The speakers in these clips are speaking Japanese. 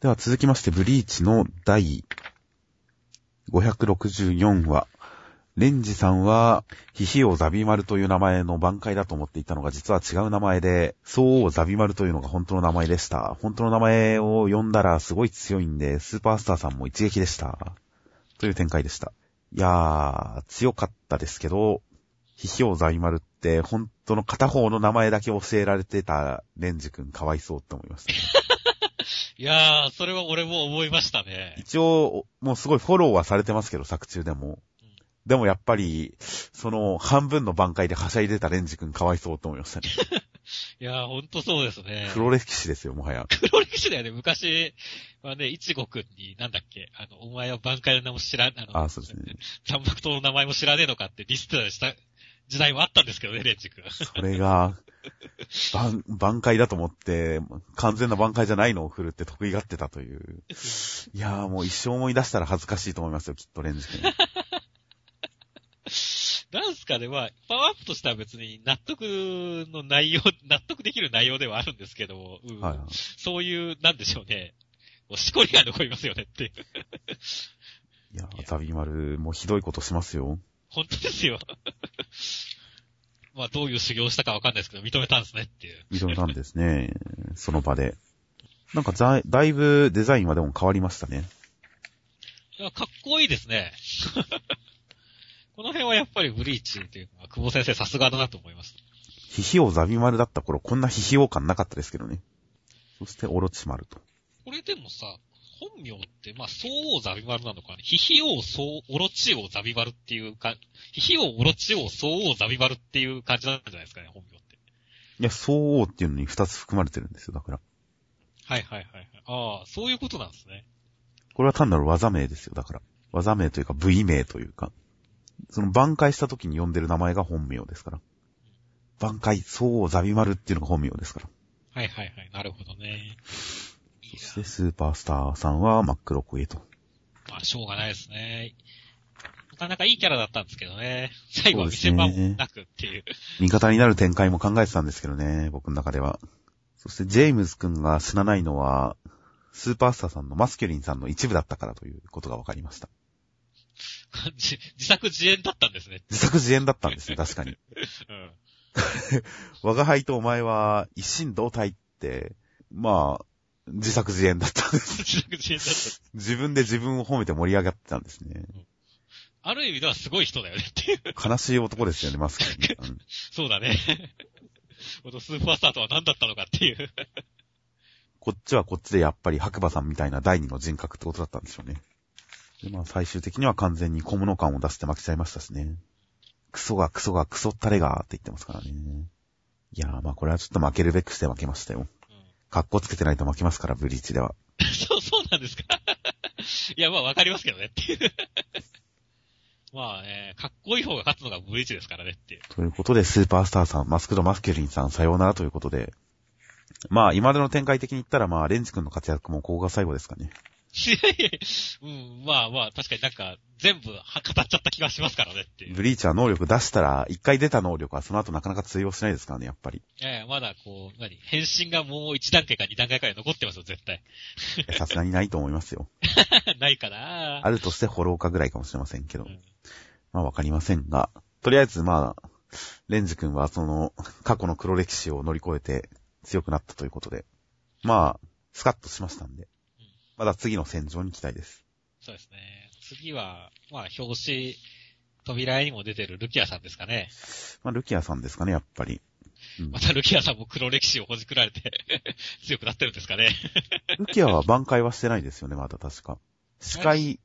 では続きまして、ブリーチの第564話。レンジさんは、ヒヒオザビマルという名前の挽回だと思っていたのが、実は違う名前で、ソウザビマルというのが本当の名前でした。本当の名前を呼んだらすごい強いんで、スーパースターさんも一撃でした。という展開でした。いやー、強かったですけど、ヒヒオザビマルって本当の片方の名前だけ教えられてたレンジ君かわいそうって思いました、ね。いやー、それは俺も思いましたね。一応、もうすごいフォローはされてますけど、作中でも。でもやっぱり、その、半分の挽回ではしゃいでたレンジ君かわいそうと思いましたね。いやー、ほんとそうですね。黒歴史ですよ、もはや。黒歴史だよね。昔はね、いちごくんに、なんだっけ、あの、お前は挽回の名も知らん、あの、あそうですね。残白刀の名前も知らねえのかってリストした時代もあったんですけどね、レンジ君。それが、挽、挽回だと思って、完全な挽回じゃないのを振るって得意がってたという。いやーもう一生思い出したら恥ずかしいと思いますよ、きっとレンジ君。なんすかね、まあ、パワーアップとしては別に納得の内容、納得できる内容ではあるんですけども、うんはいはい、そういう、なんでしょうね、もうしこりが残りますよねっていう。いや、ザビマル、もうひどいことしますよ。本当ですよ。まあ、どういう修行したかわかんないですけど、認めたんですねっていう。認めたんですね。その場で。なんかだ、だいぶデザインはでも変わりましたね。いや、かっこいいですね。この辺はやっぱりブリーチっていうのは、久保先生さすがだなと思います。ヒヒオザビマルだった頃、こんなヒヒオ感なかったですけどね。そして、オロチマルと。これでもさ、本名って、まあ、ソウオザビマルなのかね。ヒヒオソウ、オロチオザビマルっていうか、ヒヒオオロチオソウオザビマルっていう感じなんじゃないですかね、本名って。いや、ソウオっていうのに二つ含まれてるんですよ、だから。はいはいはい。ああ、そういうことなんですね。これは単なる技名ですよ、だから。技名というか、部位名というか。その挽回した時に呼んでる名前が本名ですから。挽回、そうザビマルっていうのが本名ですから。はいはいはい。なるほどね。そしてスーパースターさんは真っ黒クエと。まあ、しょうがないですね。なかなかいいキャラだったんですけどね。最後は見せ場もなくっていう。味方になる展開も考えてたんですけどね、僕の中では。そしてジェームズ君が死なないのは、スーパースターさんのマスキュリンさんの一部だったからということが分かりました。自作自演だったんですね。自作自演だったんですね、確かに。うん。我が輩とお前は一心同体って、まあ、自作自演だったんです。自作自演だった。自分で自分を褒めて盛り上がってたんですね。うん、ある意味ではすごい人だよねっていう。悲しい男ですよね、マスク、ね。うん、そうだね。スーパースターとは何だったのかっていう。こっちはこっちでやっぱり白馬さんみたいな第二の人格ってことだったんでしょうね。で、まあ最終的には完全に小物感を出して負けちゃいましたしね。クソがクソがクソったれがって言ってますからね。いやーまあこれはちょっと負けるべくして負けましたよ。うん、かっこつけてないと負けますから、ブリーチでは。そう、そうなんですか？いや、まあわかりますけどねっていう まあね、かっこいい方が勝つのがブリーチですからねっていう。ということで、スーパースターさん、マスクド・マスケリンさん、さようならということで。まあ、今までの展開的に言ったら、まあ、レンジ君の活躍もここが最後ですかね。いやいやうん、まあまあ、確かになんか、全部語っちゃった気がしますからねっていう。ブリーチャー能力出したら、一回出た能力はその後なかなか通用しないですからね、やっぱり。いやいや、まだこう、何変身がもう一段階か二段階くらい残ってますよ、絶対。さすがにないと思いますよ。ないかなあるとしてフォローかぐらいかもしれませんけど。うん、まあわかりませんが、とりあえずまあ、レンジ君はその、過去の黒歴史を乗り越えて強くなったということで、まあ、スカッとしましたんで、まだ次の戦場に期待です。そうですね。次は、まあ、表紙、扉絵にも出てるルキアさんですかね。まあ、ルキアさんですかね、やっぱり。うん、またルキアさんも黒歴史をほじくられて 強くなってるんですかね。ルキアは挽回はしてないですよね、まだ確か。視界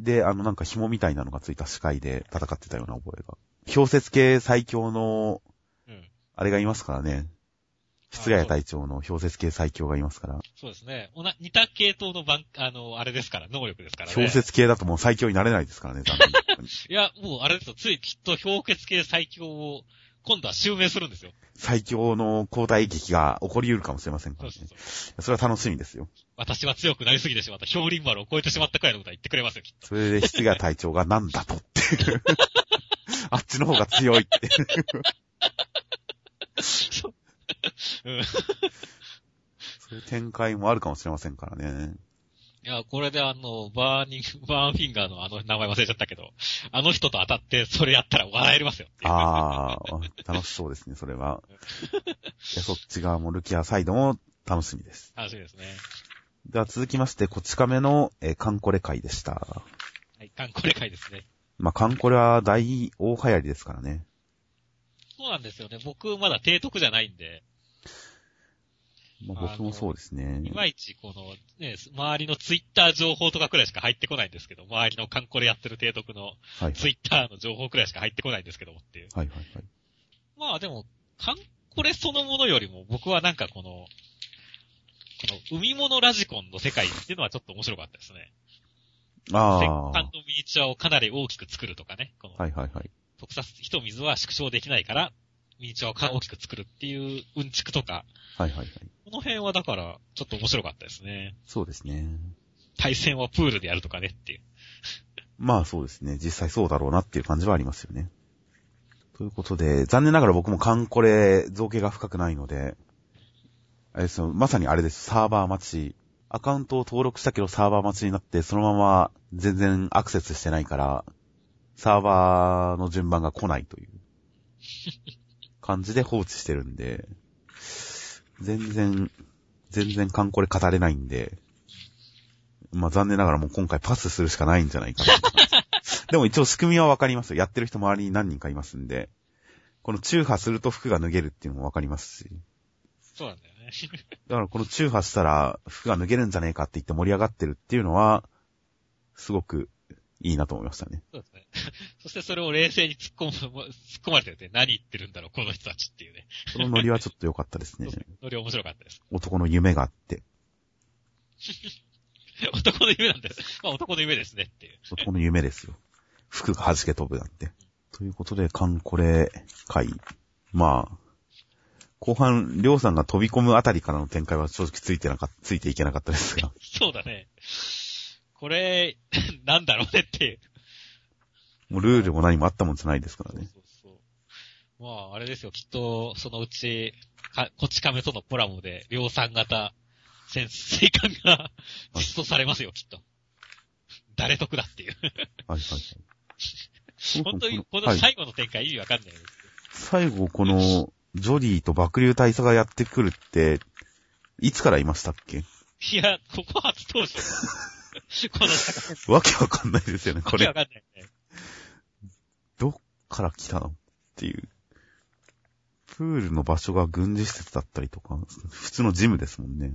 で、あのなんか紐みたいなのがついた視界で戦ってたような覚えが。氷雪系最強の、うん、あれがいますからね。室谷隊長の氷雪系最強がいますから。そうですね。おな、似た系統の番、あの、あれですから、能力ですからね。氷雪系だともう最強になれないですからね、残念 いや、もうあれですよ。ついきっと氷結系最強を、今度は襲名するんですよ。最強の交代劇が起こり得るかもしれませんからね。そうそうそうそれは楽しみですよ。私は強くなりすぎてしまった。氷林丸を超えてしまったくらいのことは言ってくれますよ、きっと。それで、室谷隊長がなんだとっていう。あっちの方が強いって そういう展開もあるかもしれませんからね。いや、これであの、バーニング、バーナーフィンガーのあの名前忘れちゃったけど、あの人と当たってそれやったら笑えますよ。ああ、楽しそうですね、それは。いや、そっち側もルキアサイドも楽しみです。楽しみですね。では続きまして、こち亀の、えー艦これ回でした。はい、艦これ回ですね。まあ、カンコレは大大流行りですからね。そうなんですよね。僕まだ提督じゃないんで、まあ、僕もそうですね。いまいちこの、ね、周りのツイッター情報とかくらいしか入ってこないんですけど、周りのカンコレやってる提督の。ツイッターの情報くらいしか入ってこないんですけどもっていう。はいはいはい。まあでも、カンコレそのものよりも僕はなんかこの、この海物ラジコンの世界っていうのはちょっと面白かったですね。あ戦あ。艦のミニチュアをかなり大きく作るとかね。はいはいはい。特撮、火と水は縮小できないから、ミニチュアを大きく作るっていううんちくとか、はいはいはい。この辺はだから、ちょっと面白かったですね。そうですね。対戦はプールでやるとかねっていう。まあそうですね。実際そうだろうなっていう感じはありますよね。ということで、残念ながら僕もカンコレ造形が深くないので、あれですよ、まさにあれです。サーバー待ち。アカウントを登録したけどサーバー待ちになって、そのまま全然アクセスしてないから、サーバーの順番が来ないという 感じで放置してるんで、全然、全然カンコレ語れないんで、まあ残念ながらもう今回パスするしかないんじゃないかな。でも一応仕組みはわかりますよ。やってる人周りに何人かいますんで、この中波すると服が脱げるっていうのもわかりますし。そうなんだよね。だからこの中波したら服が脱げるんじゃねえかって言って盛り上がってるっていうのは、すごくいいなと思いましたね。そうですね。そしてそれを冷静に突っ込む、突っ込まれてて何言ってるんだろう、この人たちっていうね。そのノリはちょっと良かったですね ノリ面白かったです。男の夢があって、男の夢なんです。まあ男の夢ですねっていう。男の夢ですよ。服が弾け飛ぶなんて。ということで、カンコレ会。まあ、後半、りょうさんが飛び込むあたりからの展開は正直ついてなかっついていけなかったですが。そうだね。これ、なんだろうねっていう。もうルールも何もあったもんじゃないですからね。そうそうそう。まあ、あれですよ、きっと、そのうち、か、こち亀とのコラボで、量産型潜水艦が実装されますよ、きっと。誰得だっていう。はいはいはい。本当に、このはい最後の展開意味わかんないです最後、この、ジョディと爆竜大佐がやってくるって、いつからいましたっけ？いや、ここ初登場。この。わけわかんないですよね、これこれわ。かんないね。どっから来たのっていう。プールの場所が軍事施設だったりとか、普通のジムですもんね。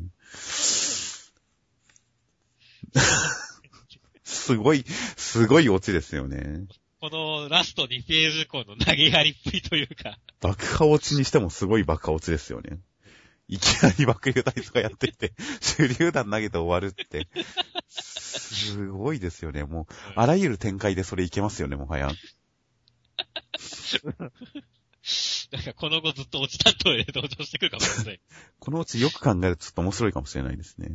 すごい、すごいオチですよね。このラスト2ページ以降の投げやりっぷりというか、爆破落ちにしてもすごい爆破落ちですよね。いきなり爆竜隊とかやってきて、手榴弾投げて終わるって、すごいですよね。もう、あらゆる展開でそれいけますよね、もはや。なんかこの後ずっと落ち担当で登場してくるかもしれない。このうちよく考えるとちょっと面白いかもしれないですね。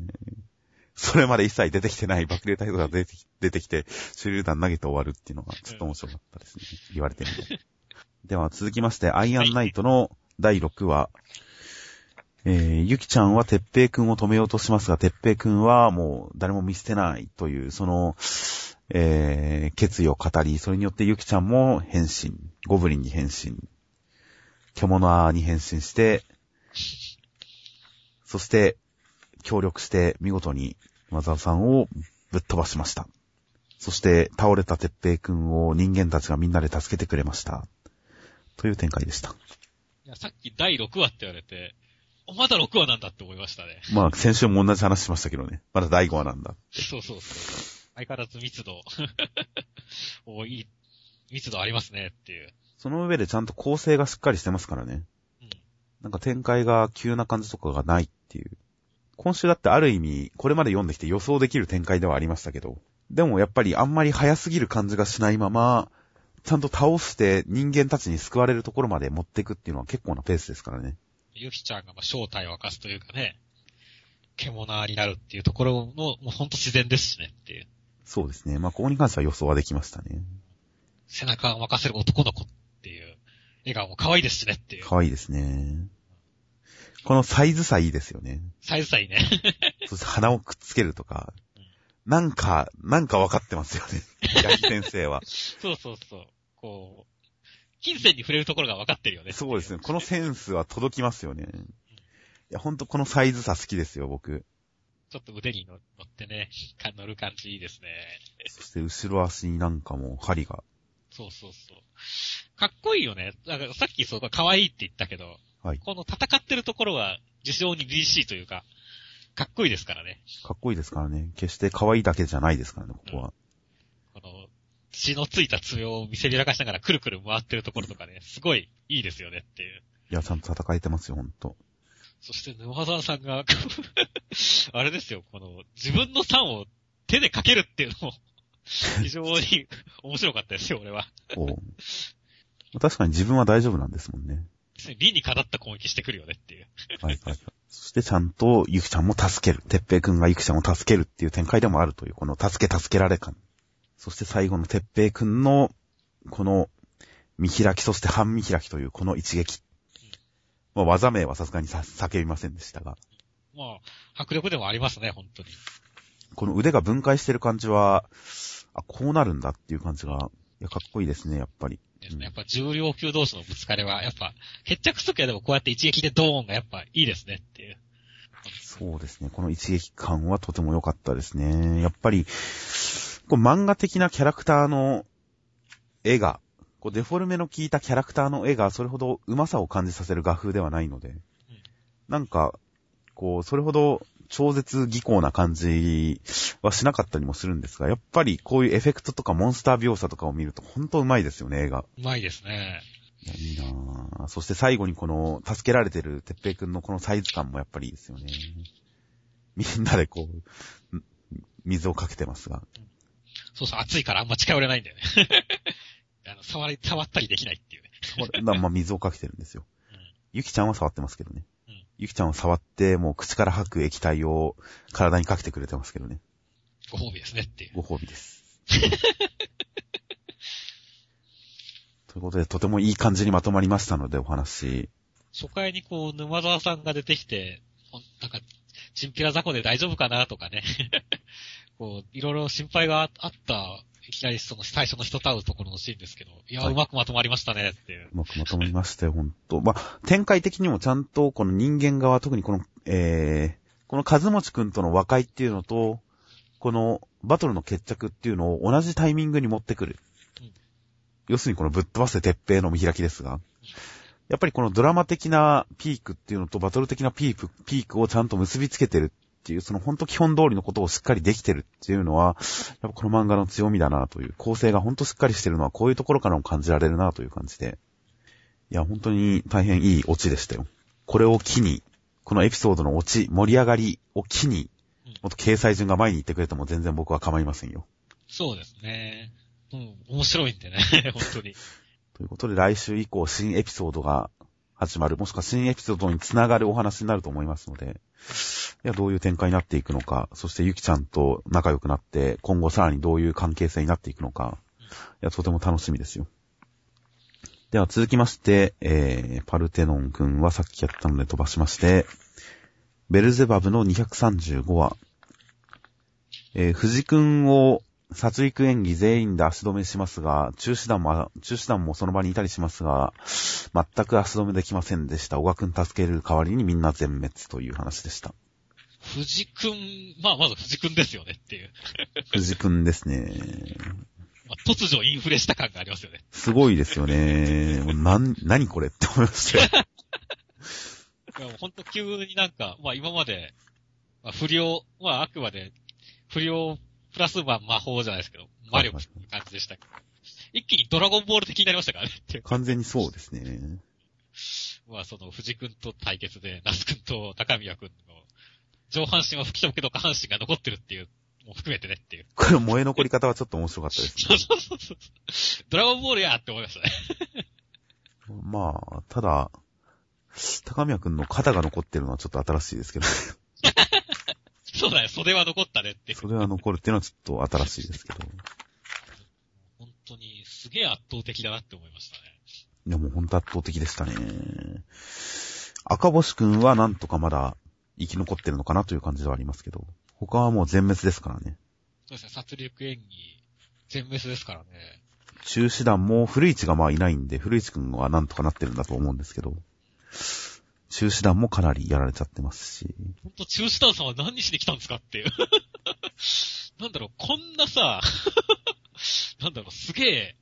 それまで一切出てきてない爆竜隊とか出てき出てきて、手榴弾投げて終わるっていうのがちょっと面白かったですね。言われてみて。では続きまして、アイアンナイトの第6話。えー、ゆきちゃんはてっぺいくんを止めようとしますが、てっぺいくんはもう誰も見捨てないという、その、えー、決意を語り、それによってゆきちゃんも変身、ゴブリンに変身、獣に変身して、そして、協力して見事にマザーさんをぶっ飛ばしました。そして、倒れたてっぺいくんを人間たちがみんなで助けてくれました。という展開でした。いや、さっき第6話って言われて、まだ6話なんだって思いましたね。まあ、先週も同じ話しましたけどね。まだ第5話なんだ。そうそうそう。相変わらず密度、おいい、密度ありますねっていう。その上でちゃんと構成がしっかりしてますからね。うん。なんか展開が急な感じとかがないっていう。今週だってある意味、これまで読んできて予想できる展開ではありましたけど、でもやっぱりあんまり早すぎる感じがしないまま、ちゃんと倒して人間たちに救われるところまで持っていくっていうのは結構なペースですからね。ゆきちゃんがまあ正体を明かすというかね、獣になるっていうところの、もうほんと自然ですしねっていう。そうですね。まあ、ここに関しては予想はできましたね。背中を任せる男の子っていう、笑顔も可愛いですしねっていう。可愛いですね。このサイズ差いいですよね。サイズ差いいね。そして鼻をくっつけるとか。なんか、なんか分かってますよね。八木先生は。そうそうそう。こう、金銭に触れるところが分かってるよね。そうですね。このセンスは届きますよね。いや、ほんとこのサイズ差好きですよ、僕。ちょっと腕に乗ってね、乗る感じいいですね。そして後ろ足になんかも針が。そうそうそう。かっこいいよね。だからさっきそう、可愛いって言ったけど、はい。この戦ってるところは非常に DC というか、かっこいいですからね。かっこいいですからね。決して可愛いだけじゃないですからね、ここは。この、血のついた爪を見せびらかしながらくるくる回ってるところとかね、すごいいいですよねっていう。いや、ちゃんと戦えてますよ、ほんと。そして沼沢さんが、あれですよ、この、自分の酸を手でかけるっていうのも、非常に面白かったですよ、俺は。こう。確かに自分は大丈夫なんですもんね。理にかなった攻撃してくるよねっていう。はいはい。そしてちゃんとゆきちゃんも助ける。てっぺいくんがゆきちゃんを助けるっていう展開でもあるという、この助け助けられ感。そして最後のてっぺいくんの、この見開き、そして半見開きというこの一撃。まあ、技名はさすがにさ叫びませんでしたが。まあ、迫力でもありますね、本当に。この腕が分解してる感じは、あ、こうなるんだっていう感じが、いや、かっこいいですね、やっぱり。ですね。やっぱ重量級同士のぶつかりは、やっぱ、決着すときはでもこうやって一撃でドーンがやっぱいいですねっていう。そうですね。この一撃感はとても良かったですね。やっぱり、こう漫画的なキャラクターの絵が、こうデフォルメの効いたキャラクターの絵がそれほど上手さを感じさせる画風ではないので、なんか、こう、それほど超絶技巧な感じはしなかったりもするんですが、やっぱりこういうエフェクトとかモンスター描写とかを見ると本当うまいですよね、映画。うまいですね。いや、いいなぁ。そして最後にこの、助けられてるてっぺいくんのこのサイズ感もやっぱりいいですよね。みんなでこう、水をかけてますが。そうそう、暑いからあんま近寄れないんだよね。あの、触り、触ったりできないっていうね。まあ水をかけてるんですよ。うんゆきちゃんは触ってますけどね。うんゆきちゃんは触って、もう口から吐く液体を体にかけてくれてますけどね。ご褒美ですねっていう。ご褒美です。ということで、とてもいい感じにまとまりましたので、お話。初回にこう、沼沢さんが出てきて、ほんなんか、チンピラ雑魚で大丈夫かなとかね。こう、いろいろ心配がああった、いきなりその最初の人と会うところのシーンですけど、いや、はいうまくまとまりましたねっていう。うまくまとまりましたよ、ほんと。まあ、展開的にもちゃんと、この人間側、特にこの、えー、この和持くんとの和解っていうのと、このバトルの決着っていうのを同じタイミングに持ってくる。うん要するにこのぶっ飛ばせ鉄平の見開きですが、やっぱりこのドラマ的なピークっていうのとバトル的なピーク、ピークをちゃんと結びつけてるっていう、その本当基本通りのことをしっかりできてるっていうのは、やっぱこの漫画の強みだなという、構成が本当しっかりしてるのはこういうところからも感じられるなという感じで。いや、本当に大変いいオチでしたよ。これを機に、このエピソードのオチ、盛り上がりを機にうん、もっと掲載順が前に行ってくれても全然僕は構いませんよ。そうですね。うん、面白いんでね、本当に。ということで来週以降新エピソードが始まる、もしくは新エピソードにつながるお話になると思いますので、いや、どういう展開になっていくのか、そしてゆきちゃんと仲良くなって、今後さらにどういう関係性になっていくのか、いや、とても楽しみですよ。では続きまして、えー、パルテノン君はさっきやったので飛ばしまして、ベルゼバブの235話、えー、藤君を殺戮演技全員で足止めしますが、中止団も、中止団もその場にいたりしますが、全く足止めできませんでした。小川くん助ける代わりにみんな全滅という話でした。藤くん、まあまず藤くんですよねっていう。藤くんですね。まあ、突如インフレした感がありますよね。すごいですよね。なん、何これって思いましたよ。ほんと急になんか、まあ今まで、まあ不良、まああくまで、不良プラスまあ魔法じゃないですけど、魔力っていう感じでしたけど、一気にドラゴンボール的になりましたからね。完全にそうですね。まあその藤君と対決で、那須君と高宮君の上半身は吹き飛ぶけど下半身が残ってるっていう、も含めてねっていう。これ燃え残り方はちょっと面白かったですそうそうそうそう。ドラゴンボールやって思いましたね。ね。まあ、ただ、高宮くんの肩が残ってるのはちょっと新しいですけど、そうだよ、袖は残ったねっていう。それは残るっていうのはちょっと新しいですけど。本当にすげえ圧倒的だなって思いましたね。いや、もうほんと圧倒的でしたね。赤星くんはなんとかまだ生き残ってるのかなという感じではありますけど、他はもう全滅ですからね。そうですね、殺戮演技、全滅ですからね。中止団も古市がまあいないんで、古市くんはなんとかなってるんだと思うんですけど、中止団もかなりやられちゃってますし。ほんと、中止団さんは何しに来たんですかっていう。なんだろう、こんなさ、なんだろう、すげえ、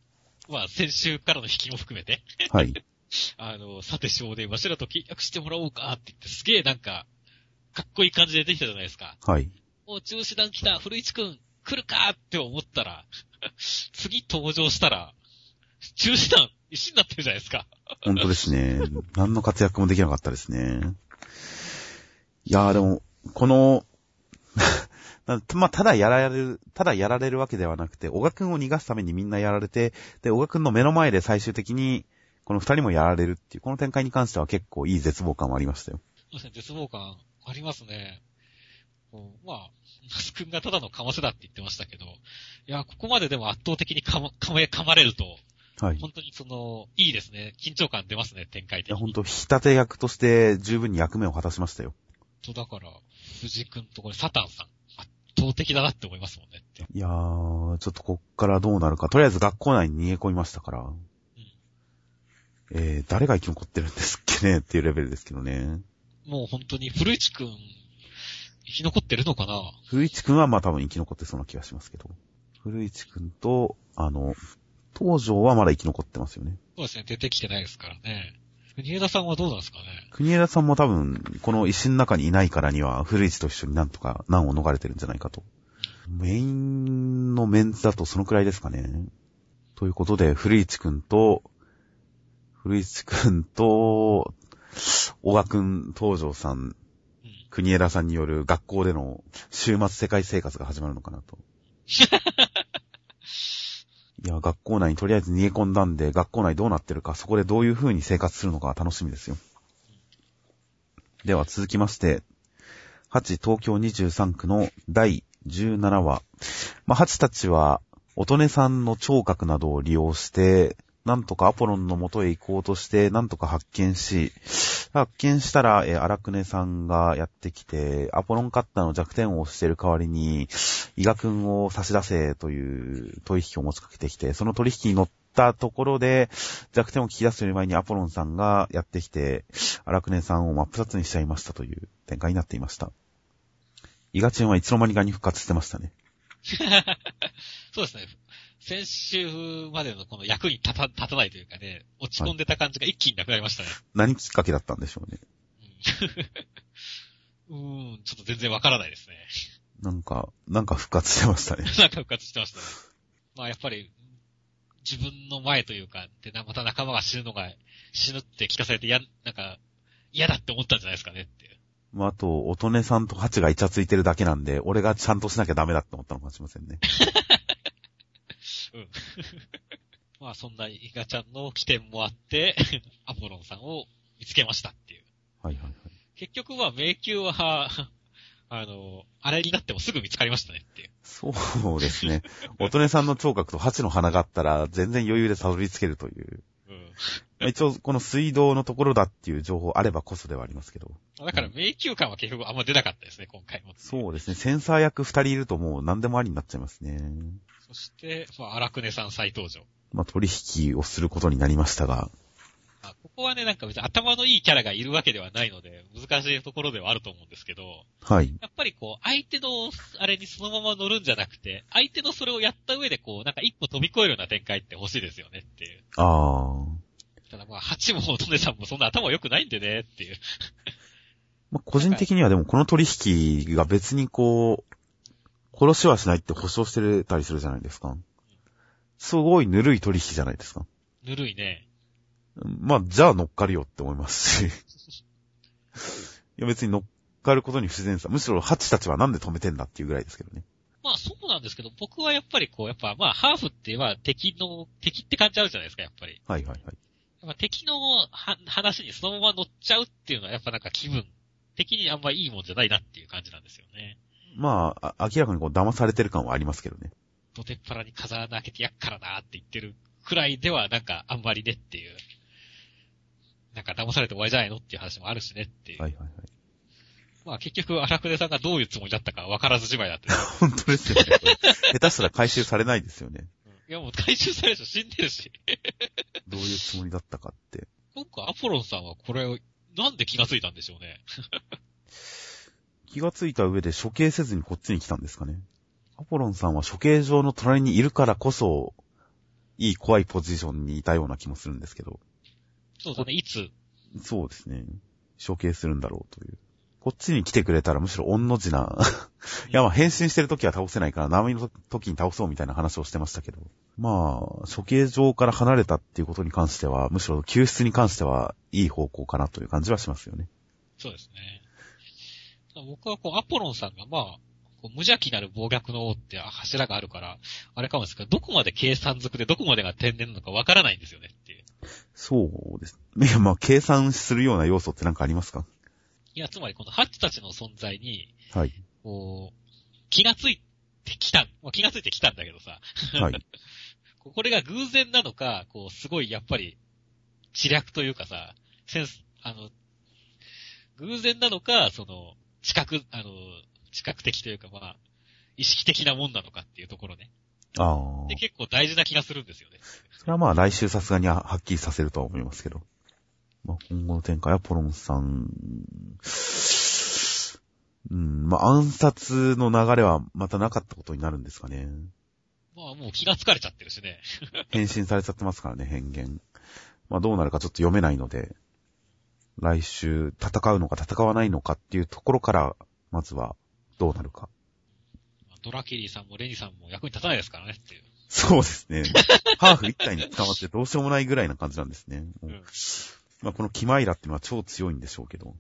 まあ、先週からの引きも含めて、はい。あの、さて少年、わしらと契約してもらおうかって言って、すげえなんか、かっこいい感じでできたじゃないですか。はい。もう中止団来た、古市くん、来るかって思ったら、次登場したら、中止団、石になってるじゃないですか。本当ですね。何の活躍もできなかったですね。いやーでも、この、なまあ、ただやられる、ただやられるわけではなくて、小賀くんを逃がすためにみんなやられて、で、小賀くんの目の前で最終的に、この二人もやられるっていう、この展開に関しては結構いい絶望感はありましたよ。そうですね、絶望感ありますね。うんまあ、ナス君がただのかませだって言ってましたけど、いや、ここまででも圧倒的にかま、かま、噛まれると、はい。い本当にその、いいですね。緊張感出ますね、展開的や、に。ほんと、引き立て役として十分に役目を果たしましたよ。と、だから、藤君とこれサタンさん、圧倒的だなって思いますもんね。いやー、ちょっとこっからどうなるか。とりあえず学校内に逃げ込みましたから。えー、誰が生き残ってるんですっけねっていうレベルですけどね。もう本当に古市君、生き残ってるのかな古市くんはまあ多分生き残ってそうな気がしますけど。古市くんと、あの、東条はまだ生き残ってますよね。そうですね、出てきてないですからね。国枝さんはどうなんですかね？国枝さんも多分、この石の中にいないからには、古市と一緒になんとか難を逃れてるんじゃないかと。メインのメンツだとそのくらいですかね。ということで、古市くんと、古市くんと、小賀くん、東条さん、うん。国枝さんによる学校での週末世界生活が始まるのかなと。いや、学校内にとりあえず逃げ込んだんで、学校内どうなってるか、そこでどういう風に生活するのか楽しみですよ。では続きまして、8東京23区の第17話。まあ、8たちは、おとねさんの聴覚などを利用して、なんとかアポロンの元へ行こうとして、なんとか発見し、発見したら、えー、荒久根さんがやってきて、アポロンカッターの弱点を押してる代わりに、伊賀くんを差し出せという取引を持ちかけてきて、その取引に乗ったところで、弱点を聞き出すより前にアポロンさんがやってきて、荒久根さんを真っ二つにしちゃいましたという展開になっていました。伊賀チンはいつの間にかに復活してましたね。そうですね。先週までのこの役に立た立たないというかね、落ち込んでた感じが一気になくなりましたね。何きっかけだったんでしょうね。うん、うーんちょっと全然わからないですね。なんか、なんか復活してましたね。なんか復活してましたね。まあやっぱり、自分の前というか、で、なまた仲間が死ぬのが、死ぬって聞かされて、や、なんか、嫌だって思ったんじゃないですかねっていう。まあ、あと、乙女さんとハチがイチャついてるだけなんで、俺がちゃんとしなきゃダメだって思ったのかもしれませんね。うん。まあそんなイガちゃんの起点もあって、アポロンさんを見つけましたっていう。はいはいはい。結局は迷宮は、あの、あれになってもすぐ見つかりましたねっていう。そうですね。乙女さんの聴覚とハチの鼻があったら、全然余裕でたどり着けるという。うん。まあ一応、この水道のところだっていう情報あればこそではありますけど。だから迷宮感は結局あんま出なかったですね、今回も。そうですね。センサー役二人いるともう何でもありになっちゃいますね。そして、まあ、荒久根さん再登場。まあ、取引をすることになりましたが。あここはね、なんか別に頭のいいキャラがいるわけではないので、難しいところではあると思うんですけど、はい。やっぱりこう、相手の、あれにそのまま乗るんじゃなくて、相手のそれをやった上でこう、なんか一歩飛び越えるような展開って欲しいですよねっていう。ああ。ただまあ、八も乙女さんもそんな頭良くないんでねっていう。まあ、個人的にはでもこの取引が別にこう、殺しはしないって保証してたりするじゃないですか。すごいぬるい取引じゃないですか。ぬるいね。まあ、じゃあ乗っかるよって思いますし。いや別に乗っかることに不自然さ。むしろハチたちはなんで止めてんだっていうぐらいですけどね。まあそうなんですけど、僕はやっぱりこう、やっぱまあ、ハーフっては敵の、敵って感じあるじゃないですか、やっぱり。はいはいはい。敵のは話にそのまま乗っちゃうっていうのはやっぱなんか気分的にあんまいいもんじゃないなっていう感じなんですよね。まあ、あ明らかにこう騙されてる感はありますけどね。ドテっ腹に風穴開けてやっからなって言ってるくらいではなんかあんまりねっていう。なんか騙されて終わりじゃないのっていう話もあるしねっていう。はいはいはい。まあ結局、荒久手さんがどういうつもりだったか分からずじまいだった。本当ですよね。下手したら回収されないですよね。いやもう回収される人死んでるし。どういうつもりだったかって。なんかアポロンさんはこれを、なんで気がついたんでしょうね。気がついた上で処刑せずにこっちに来たんですかね。アポロンさんは処刑場の隣にいるからこそ、いい怖いポジションにいたような気もするんですけど。そうだね、いつ、そうですね。処刑するんだろうという。こっちに来てくれたらむしろ御の字な。いやまあ変身してる時は倒せないから波の時に倒そうみたいな話をしてましたけど。まあ、処刑場から離れたっていうことに関しては、むしろ救出に関してはいい方向かなという感じはしますよね。そうですね。僕はこう、アポロンさんがまあ、無邪気なる暴虐の王って柱があるから、あれかもですけど、どこまで計算づくでどこまでが天然なのかわからないんですよねっていう。そうです。いやまあ、計算するような要素って何かありますか？いや、つまりこのハッチたちの存在に、はい。こう、気がついてきた、まあ気がついてきたんだけどさ、はい。これが偶然なのか、こう、すごいやっぱり、知略というかさ、センス、あの、偶然なのか、その、知覚、あの、知覚的というかまあ、意識的なもんなのかっていうところね。ああで、。結構大事な気がするんですよね。それはまあ来週さすがにははっきりさせるとは思いますけど。まあ今後の展開はポロンさん、うん、まあ暗殺の流れはまたなかったことになるんですかね。まあもう気がつかれちゃってるしね。変身されちゃってますからね、変幻。まあどうなるかちょっと読めないので、来週戦うのか戦わないのかっていうところから、まずはどうなるか。ドラキリーさんもレニさんも役に立たないですからねっていう。そうですね。ハーフ一体に捕まってどうしようもないぐらいな感じなんですね。うんまあこのキマイラっていうのは超強いんでしょうけど。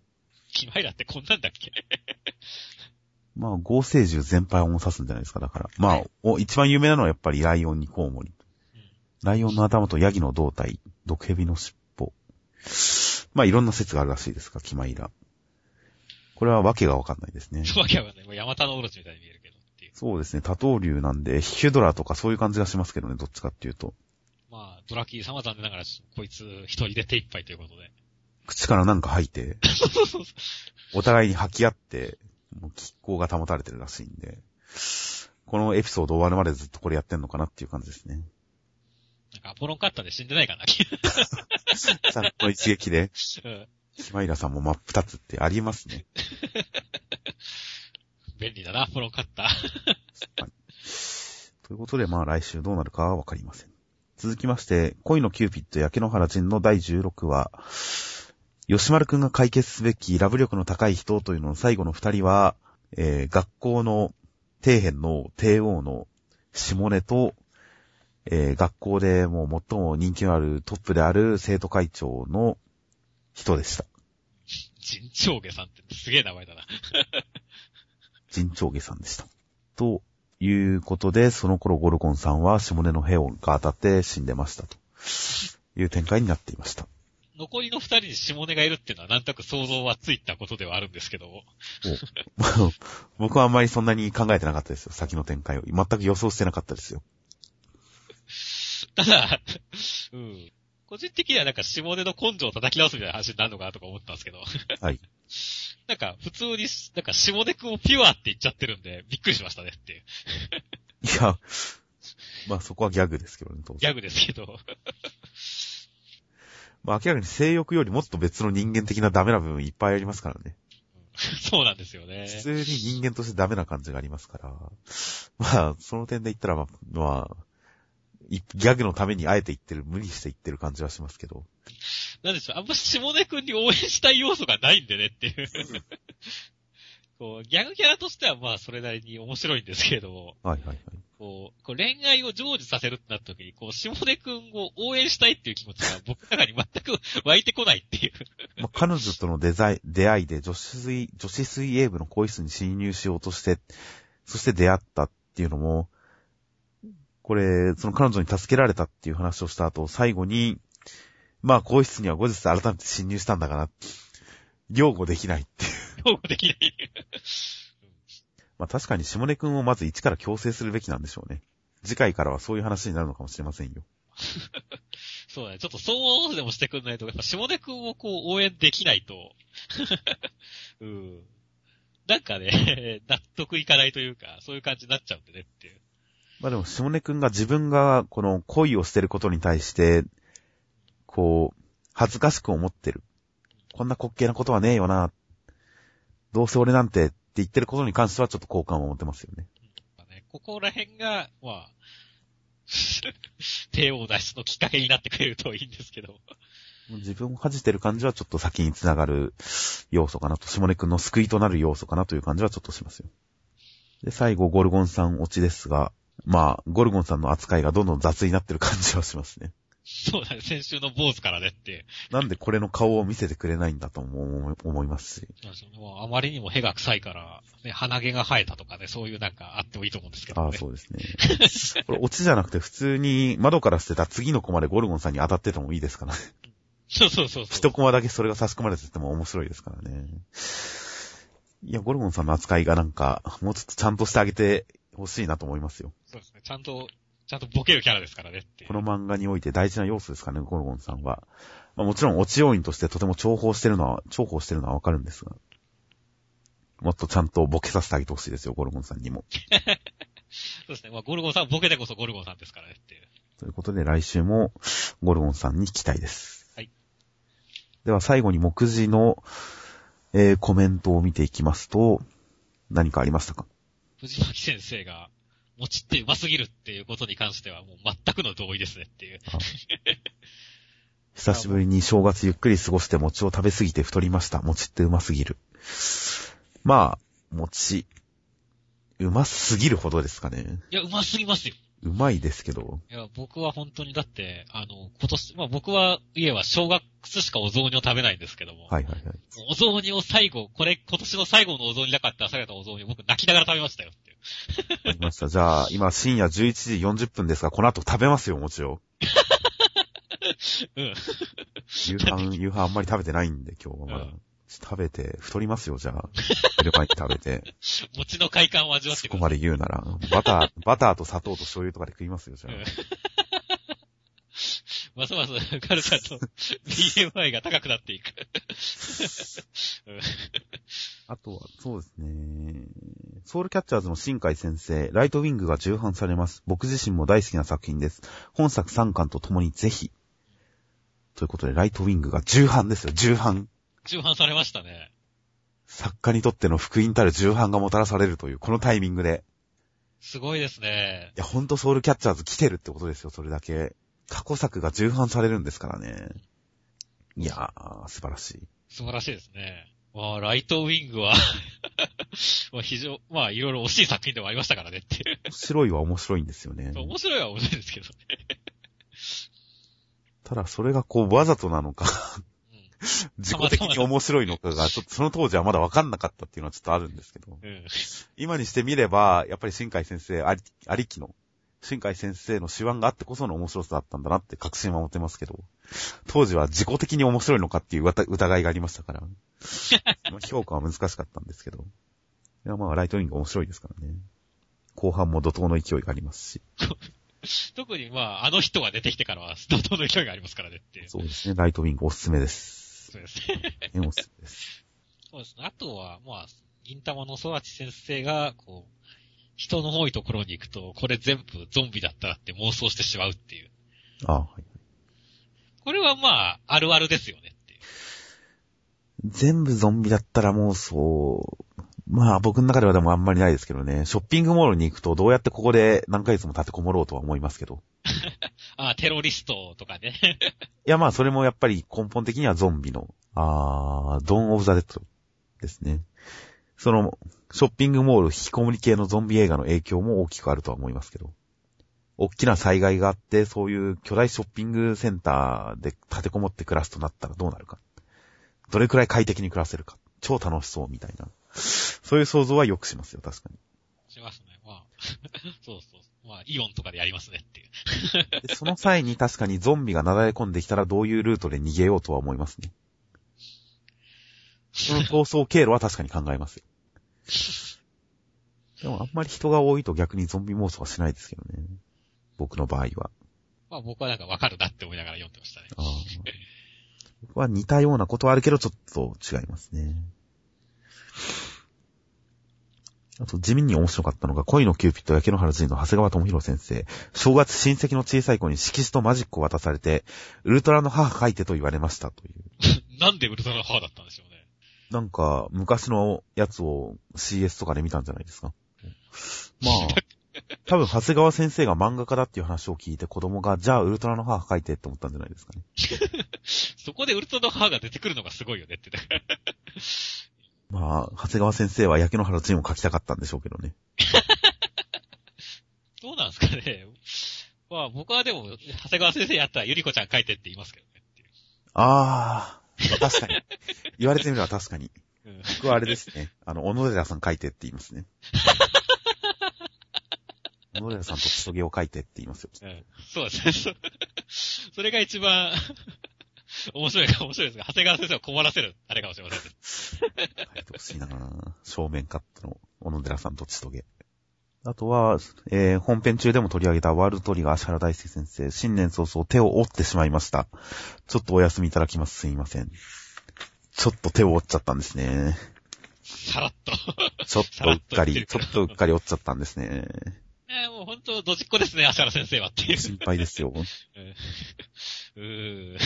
キマイラってこんなんだっけ？まあ、合成獣全般を指すんじゃないですか。だから。まあ、お一番有名なのはやっぱりライオンにコウモリ。ライオンの頭とヤギの胴体、毒蛇の尻尾。まあ、いろんな説があるらしいですが、キマイラ。これはわけがわかんないですね。わけわかんない。もうヤマタノオロチみたいに見えるけど。そうですね。多頭竜なんで、ヒュドラとかそういう感じがしますけどね、どっちかっていうと。まあ、ドラキリーさんは残念ながら、こいつ一人で手一杯ということで。口からなんか吐いて、お互いに吐き合って、もう気候が保たれてるらしいんで、このエピソード終わるまでずっとこれやってんのかなっていう感じですね。なんかアポロンカッターで死んでないかな。さっと一撃で、うんキマイラさんも真っ二つってありえますね。便利だな、アポロンカッター。ということで、まあ来週どうなるかはわかりません。続きまして、恋のキューピッド焼け野原人の第16話、吉丸くんが解決すべきラブ力の高い人というのの最後の二人は、えー学校の底辺の帝王の下根と、えー学校でもう最も人気のあるトップである生徒会長の人でした。陣長下さんってすげえ名前だな。陣長下さんでした。ということで、その頃ゴルゴンさんは下根の兵が当たって死んでましたという展開になっていました。残りの二人に下根がいるっていうのはなんとなく想像はついたことではあるんですけども。僕はあんまりそんなに考えてなかったですよ。先の展開を。全く予想してなかったですよ。ただ、うん。個人的にはなんか下根の根性を叩き直すみたいな話になるのかなとか思ったんですけど。はい。なんか普通に、なんか下根くんをピュアって言っちゃってるんで、びっくりしましたねっていう。いや、まあそこはギャグですけどね、当然。ギャグですけど。まあ明らかに性欲よりもっと別の人間的なダメな部分いっぱいありますからね。そうなんですよね。普通に人間としてダメな感じがありますから。まあ、その点で言ったら、まあ、まあ、いギャグのためにあえて言ってる、無理して言ってる感じはしますけど。なんでしょう、あんま下根くんに応援したい要素がないんでねっていう。こう、ギャグキャラとしてはまあそれなりに面白いんですけれども、はいはいはい。こう、こう恋愛を成就させるってなった時に、こう、下根くんを応援したいっていう気持ちが僕の中に全く湧いてこないっていう。まあ、彼女とのデザイ出会いで女子水、女子水泳部の更衣室に侵入しようとして、そして出会ったっていうのも、これ、その彼女に助けられたっていう話をした後、最後に、まあ、更衣室には後日改めて侵入したんだから、擁護できないっていう。擁護できない。まあ、確かに下根くんをまず一から強制するべきなんでしょうね。次回からはそういう話になるのかもしれませんよ。そうだね。ちょっとそうでもしてくんないと、やっぱ下根くんをこう応援できないと、うん。なんかね、納得いかないというか、そういう感じになっちゃうんでねっていう。まあでも、下根くんが自分がこの恋をしてることに対して、こう、恥ずかしく思ってる。こんな滑稽なことはねえよな。どうせ俺なんてって言ってることに関してはちょっと好感を持ってますよね。まあね、ここら辺が、まあ、手を出しのきっかけになってくれるといいんですけど。自分を恥じてる感じはちょっと先につながる要素かなと、下根くんの救いとなる要素かなという感じはちょっとしますよ。で、最後、ゴルゴンさん落ちですが、まあ、ゴルゴンさんの扱いがどんどん雑になってる感じはしますね。そうだね、先週の坊主からねっていう。なんでこれの顔を見せてくれないんだとも思いますし。もうあまりにも屁が臭いから、ね、鼻毛が生えたとかね、そういうなんかあってもいいと思うんですけどね。ああ、そうですね。これ、オチじゃなくて普通に窓から捨てた次のコマでゴルゴンさんに当たっててもいいですからね。そうそうそうそう。一コマだけそれが差し込まれてても面白いですからね。いや、ゴルゴンさんの扱いがなんか、もうちょっとちゃんとしてあげてほしいなと思いますよ。そうですね。ちゃんと、ちゃんとボケるキャラですからねって。この漫画において大事な要素ですからね、ゴルゴンさんは。まあ、もちろん、落ち要因としてとても重宝してるのは、重宝してるのはわかるんですが。もっとちゃんとボケさせてあげてほしいですよ、ゴルゴンさんにも。そうですね。まあ、ゴルゴンさん、ボケでこそゴルゴンさんですからねっていう。ということで、来週もゴルゴンさんに期待です。はい。では、最後に目次の、えー、コメントを見ていきますと、何かありましたか？藤巻先生が、餅ってうますぎるっていうことに関してはもう全くの同意ですねっていう。久しぶりに正月ゆっくり過ごして餅を食べすぎて太りました。餅ってうますぎる。まあ、餅、うますぎるほどですかね。いや、うますぎますよ。うまいですけど。いや、僕は本当にだって、あの、今年、まあ僕は、家は正月しかお雑煮を食べないんですけども、はいはいはい。お雑煮を最後、これ今年の最後のお雑煮だかって朝方お雑煮を僕泣きながら食べましたよっていう。わかりました。じゃあ、今深夜11時40分ですが、この後食べますよ、餅を。うん。夕飯、夕飯あんまり食べてないんで、今日はまだ。うん食べて、太りますよ、じゃあ。寝る前に食べて。餅の快感を味わっそこま。で言うなら、バター、バターと砂糖と醤油とかで食いますよ、じゃうんあ。ますます、カルちゃんと BMI が高くなっていく。うんあとは、そうですね。ソウルキャッチャーズの新海先生、ライトウィングが重版されます。僕自身も大好きな作品です。本作3巻と共にぜひ。ということで、ライトウィングが重版ですよ、重版。中半されましたね。作家にとっての福音たる重版がもたらされるという、このタイミングで。すごいですね。いや、ほんとソウルキャッチャーズ来てるってことですよ、それだけ。過去作が重版されるんですからね。いやー、素晴らしい。素晴らしいですね。まあ、ライトウィングは まあ、非常、まあ、いろいろ惜しい作品でもありましたからねっていう。面白いは面白いんですよね。面白いは面白いですけどね。ただ、それがこう、わざとなのか、う 自己的に面白いのかが、ちょっとその当時はまだ分かんなかったっていうのはちょっとあるんですけど。ん。うん。今にしてみれば、やっぱり新海先生あり、ありきの、新海先生の手腕があってこその面白さだったんだなって確信は持ってますけど、当時は自己的に面白いのかっていう疑疑いがありましたから、まあ評価は難しかったんですけど、いやまあライトウィング面白いですからね。後半も怒涛の勢いがありますし、特にまあ、あの人が出てきてからは、怒涛の勢いがありますからねっていう。そうですね、ライトウィングおすすめです。そうですね。ねおすすめです。そうですね。あとは、まあ、銀玉の空知先生が、こう、人の多いところに行くと、これ全部ゾンビだったらって妄想してしまうっていう。あはい。これはまあ、あるあるですよねっていう。全部ゾンビだったらもうそう、まあ僕の中ではでもあんまりないですけどね、ショッピングモールに行くとどうやってここで何ヶ月も立てこもろうとは思いますけど。ああ、テロリストとかね。いやまあそれもやっぱり根本的にはゾンビの、あー、ドン・オブ・ザ・デッドですね。その、ショッピングモール引きこもり系のゾンビ映画の影響も大きくあるとは思いますけど。大きな災害があって、そういう巨大ショッピングセンターで立てこもって暮らすとなったらどうなるか。どれくらい快適に暮らせるか。超楽しそうみたいな。そういう想像はよくしますよ、確かに。しますね。まあ、そうそう。まあ、イオンとかでやりますねっていう。でその際に確かにゾンビがなだれ込んできたらどういうルートで逃げようとは思いますね。その逃走経路は確かに考えますよ。でもあんまり人が多いと逆にゾンビ妄想はしないですけどね。僕の場合は。まあ僕はなんかわかるなって思いながら読んでましたね。僕は似たようなことはあるけど、ちょっと違いますね。あと、地味に面白かったのが、恋のキューピット焼け野原人の長谷川智弘先生。正月親戚の小さい子に色紙とマジックを渡されて、ウルトラの母書いてと言われましたという。なんでウルトラの母だったんでしょうね。なんか、昔のやつを CS とかで見たんじゃないですか。まあ、多分、長谷川先生が漫画家だっていう話を聞いて子供が、じゃあウルトラの母書いてって思ったんじゃないですかね。そこでウルトラの母が出てくるのがすごいよねって。まあ、長谷川先生は焼け野原人を書きたかったんでしょうけどね。どうなんですかね。まあ僕はでも、長谷川先生やったらゆりこちゃん書いてって言いますけどね。あー、確かに。言われてみれば確かに。うん僕はあれですね。あの、小野寺さん書いてって言いますね。小野寺さんとクソゲを書いてって言いますよ。うんそうですね。そ それが一番、面白いか面白いですが、長谷川先生を困らせる、あれかもしれませんね。書いてほしいなぁ正面カットの小野寺さんとちとげ。あとは、えー、本編中でも取り上げたワールドトリガー足原大輔先生、新年早々手を折ってしまいました。ちょっとお休みいただきます。すいません。ちょっと手を折っちゃったんですね。さらっと。ちょっとうっかり、ちょっとうっかり折っちゃったんですね。えーもう本当、どじっこですね、足原先生はっていう。心配ですよ。うーい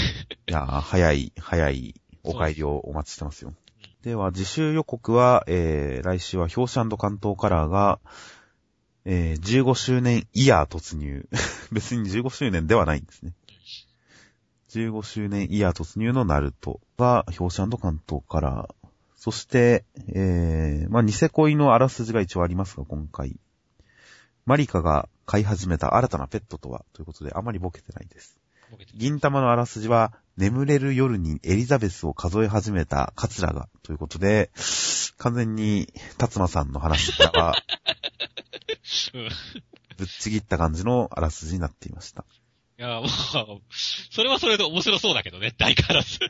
やー、早い、早いお帰りをお待ちしてますよ。では、自習予告は、えー、来週は表紙関東カラーが、えー、15周年イヤー突入。別に15周年ではないんですね。15周年イヤー突入のナルトが表紙関東カラー。そして、えー、まあ、ニセ恋のあらすじが一応ありますが、今回。マリカが飼い始めた新たなペットとはということで、あまりボケてないです。銀玉のあらすじは、眠れる夜にエリザベスを数え始めたカツラが、ということで、完全に、達馬さんの話からは、う んぶっちぎった感じのあらすじになっていました。いや、もう、それはそれで面白そうだけどね、大変わらず。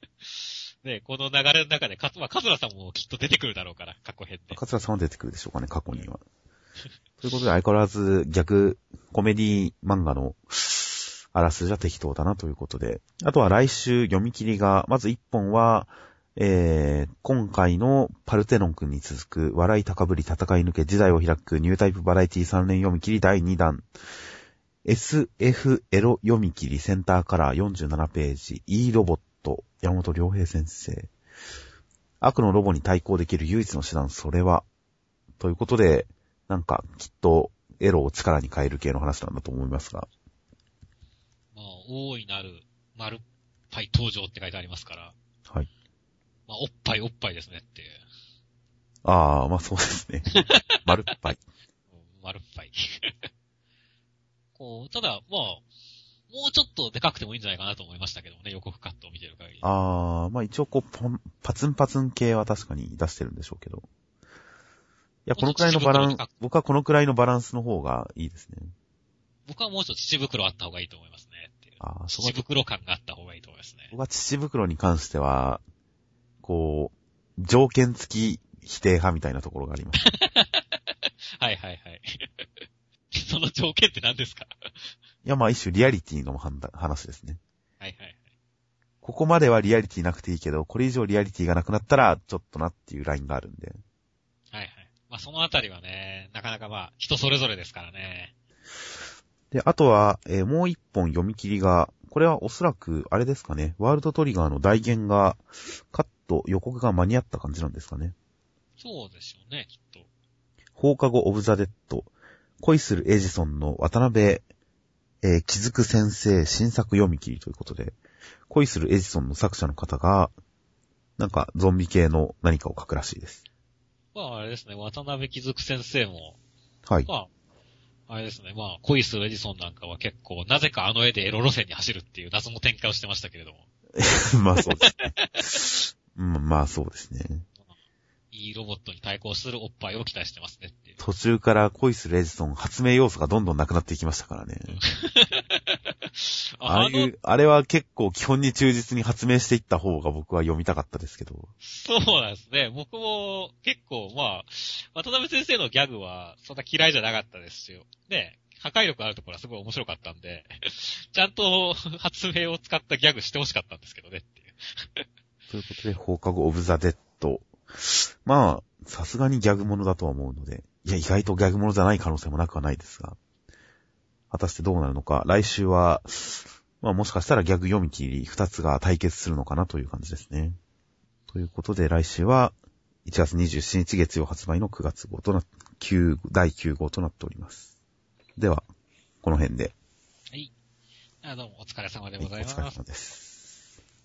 ね、この流れの中で、かつ、まあ、カズラさんもきっと出てくるだろうから、過去編で。カツラさんは出てくるでしょうかね、過去には。ということで、相変わらず逆、コメディ漫画のあらすじは適当だなということで。あとは来週読み切りが、まず1本は、えー、今回のパルテノン君に続く、笑い高ぶり戦い抜け時代を開くニュータイプバラエティ3連読み切り第2弾。SF エロ読み切りセンターカラー47ページ E ロボット山本良平先生。悪のロボに対抗できる唯一の手段、それは、ということで、なんか、きっと、エロを力に変える系の話なんだと思いますが。まあ、大いなる、丸っぱい登場って書いてありますから、はい。まあ、おっぱいおっぱいですねっていう。ああ、まあそうですね。丸っぱい。うん丸っぱい。こう、ただ、まあ、もうちょっとでかくてもいいんじゃないかなと思いましたけどね、予告カットを見てる限り。ああ、まあ一応こう、パツンパツン系は確かに出してるんでしょうけど。いや、このくらいのバランス、僕はこのくらいのバランスの方がいいですね。僕はもうちょっと乳袋あった方がいいと思いますね。ああ、そこは、乳袋感があった方がいいと思いますね。僕は乳袋に関しては、こう、条件付き否定派みたいなところがあります。はいはいはい。その条件って何ですか？いや、まあ一種リアリティの話ですね。はいはいはい。ここまではリアリティなくていいけど、これ以上リアリティがなくなったら、ちょっとなっていうラインがあるんで。まあそのあたりはね、なかなかまあ人それぞれですからね。で、あとは、えーもう一本読み切りが、これはおそらく、あれですかね、ワールドトリガーの大言が、カット、予告が間に合った感じなんですかね。そうでしょうね、きっと。放課後オブザ・デッド、恋するエジソンの渡辺、えー気づく先生新作読み切りということで、恋するエジソンの作者の方が、なんかゾンビ系の何かを書くらしいです。まああれですね、渡辺気づく先生も、はい。まあ、あれですね、まあ恋するエジソンなんかは結構、なぜかあの絵でエロ路線に走るっていう謎の展開をしてましたけれども、まあそうですね。うん、まあそうですね。いいロボットに対抗するおっぱいを期待してますねっ。途中から恋するエジソン発明要素がどんどんなくなっていきましたからね。ああいう、あれは結構基本に忠実に発明していった方が僕は読みたかったですけど。そうなんですね。僕も結構、まあ、渡辺先生のギャグはそんな嫌いじゃなかったですよ。で、破壊力あるところはすごい面白かったんで、ちゃんと発明を使ったギャグしてほしかったんですけどねっていう。ということで、放課後オブザ・デッド。まあ、さすがにギャグものだとは思うので、いや、意外とギャグものじゃない可能性もなくはないですが、果たしてどうなるのか、来週は、まあもしかしたらギャグ読み切り二つが対決するのかなという感じですね。ということで来週は1月27日月曜発売の9月号とな、9、第9号となっております。では、この辺で。はい。あどうもお疲れ様でございます。お疲れ様です。